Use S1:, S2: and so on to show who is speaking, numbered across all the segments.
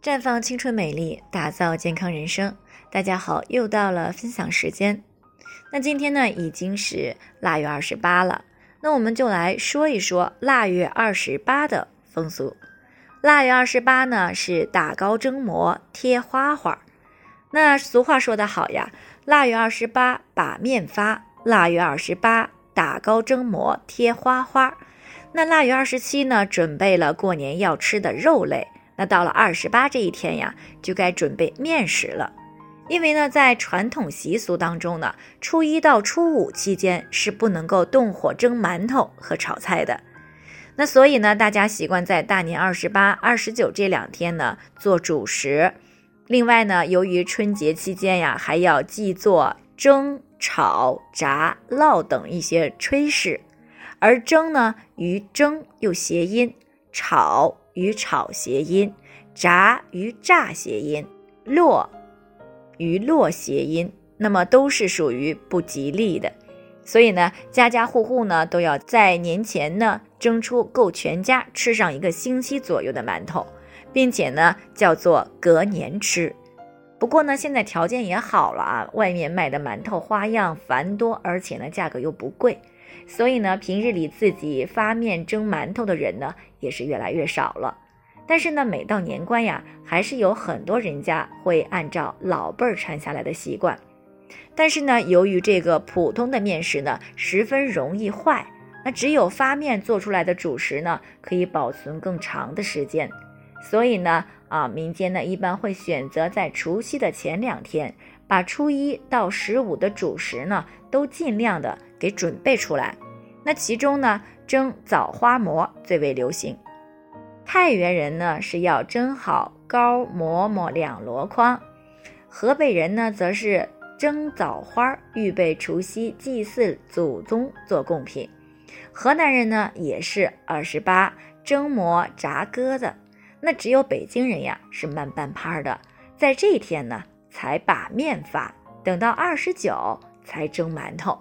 S1: 绽放青春美丽，打造健康人生。大家好，又到了分享时间。那今天呢，已经是腊月二十八了。那我们就来说一说腊月二十八的风俗。腊月二十八呢，是打糕蒸馍贴花花。那俗话说得好呀，腊月二十八把面发，腊月二十八打糕蒸馍贴花花。那腊月二十七呢，准备了过年要吃的肉类。那到了二十八这一天呀，就该准备面食了，因为呢，在传统习俗当中呢，初一到初五期间是不能够动火蒸馒头和炒菜的。那所以呢，大家习惯在大年二十八、二十九这两天呢做主食。另外呢，由于春节期间呀，还要忌做蒸、炒、炸、烙等一些炊事，而蒸呢，与蒸又谐音，炒。与炒谐音，炸与炸谐音，落与落谐音，那么都是属于不吉利的。所以呢，家家户户呢都要在年前呢蒸出够全家吃上一个星期左右的馒头，并且呢叫做隔年吃。不过呢，现在条件也好了啊，外面卖的馒头花样繁多，而且呢价格又不贵。所以呢，平日里自己发面蒸馒头的人呢，也是越来越少了。但是呢，每到年关呀，还是有很多人家会按照老辈儿传下来的习惯。但是呢，由于这个普通的面食呢，十分容易坏，那只有发面做出来的主食呢，可以保存更长的时间。所以呢，啊，民间呢一般会选择在除夕的前两天，把初一到十五的主食呢，都尽量的给准备出来。那其中呢，蒸枣花馍最为流行。太原人呢是要蒸好糕馍馍两箩筐，河北人呢则是蒸枣花，预备除夕祭祀祖宗做贡品。河南人呢也是二十八蒸馍炸鸽子。那只有北京人呀是慢半拍的，在这一天呢才把面发，等到二十九才蒸馒头。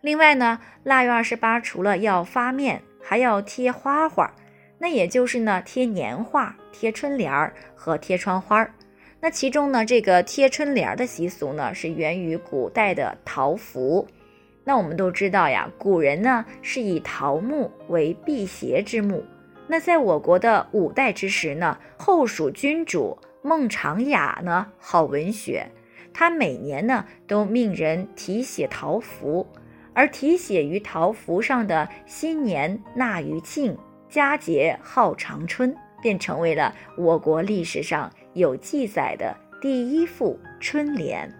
S1: 另外呢，腊月二十八除了要发面，还要贴花花，那也就是呢贴年画、贴春联儿和贴窗花儿。那其中呢，这个贴春联儿的习俗呢，是源于古代的桃符。那我们都知道呀，古人呢是以桃木为辟邪之木。那在我国的五代之时呢，后蜀君主孟尝雅呢好文学，他每年呢都命人题写桃符。而题写于桃符上的“新年纳余庆，佳节号长春”便成为了我国历史上有记载的第一副春联。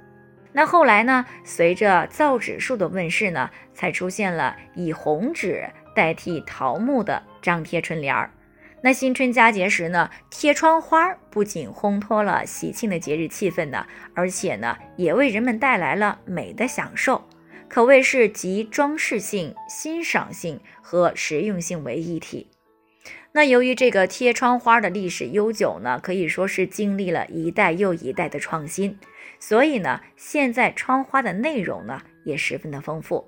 S1: 那后来呢，随着造纸术的问世呢，才出现了以红纸代替桃木的张贴春联儿。那新春佳节时呢，贴窗花不仅烘托了喜庆的节日气氛呢，而且呢，也为人们带来了美的享受。可谓是集装饰性、欣赏性和实用性为一体。那由于这个贴窗花的历史悠久呢，可以说是经历了一代又一代的创新，所以呢，现在窗花的内容呢也十分的丰富，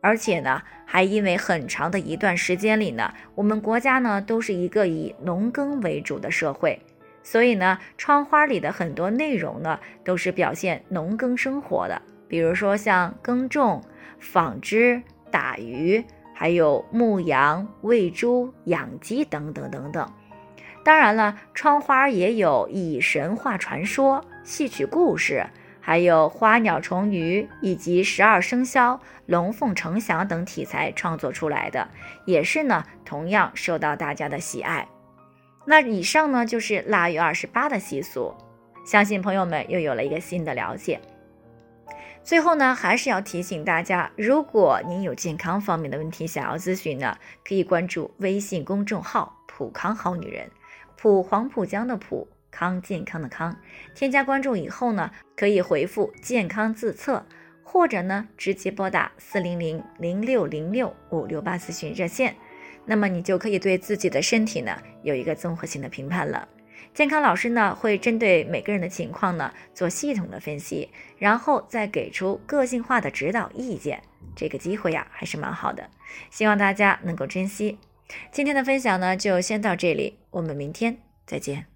S1: 而且呢，还因为很长的一段时间里呢，我们国家呢都是一个以农耕为主的社会，所以呢，窗花里的很多内容呢都是表现农耕生活的。比如说像耕种、纺织、打鱼，还有牧羊、喂猪、养鸡等等等等。当然了，窗花也有以神话传说、戏曲故事，还有花鸟虫鱼以及十二生肖、龙凤呈祥等题材创作出来的，也是呢同样受到大家的喜爱。那以上呢就是腊月二十八的习俗，相信朋友们又有了一个新的了解。最后呢，还是要提醒大家，如果您有健康方面的问题想要咨询呢，可以关注微信公众号“普康好女人”，普黄浦江的普康健康的康。添加关注以后呢，可以回复“健康自测”，或者呢，直接拨打四零零零六零六五六八咨询热线，那么你就可以对自己的身体呢有一个综合性的评判了。健康老师呢会针对每个人的情况呢做系统的分析，然后再给出个性化的指导意见。这个机会呀还是蛮好的，希望大家能够珍惜。今天的分享呢就先到这里，我们明天再见。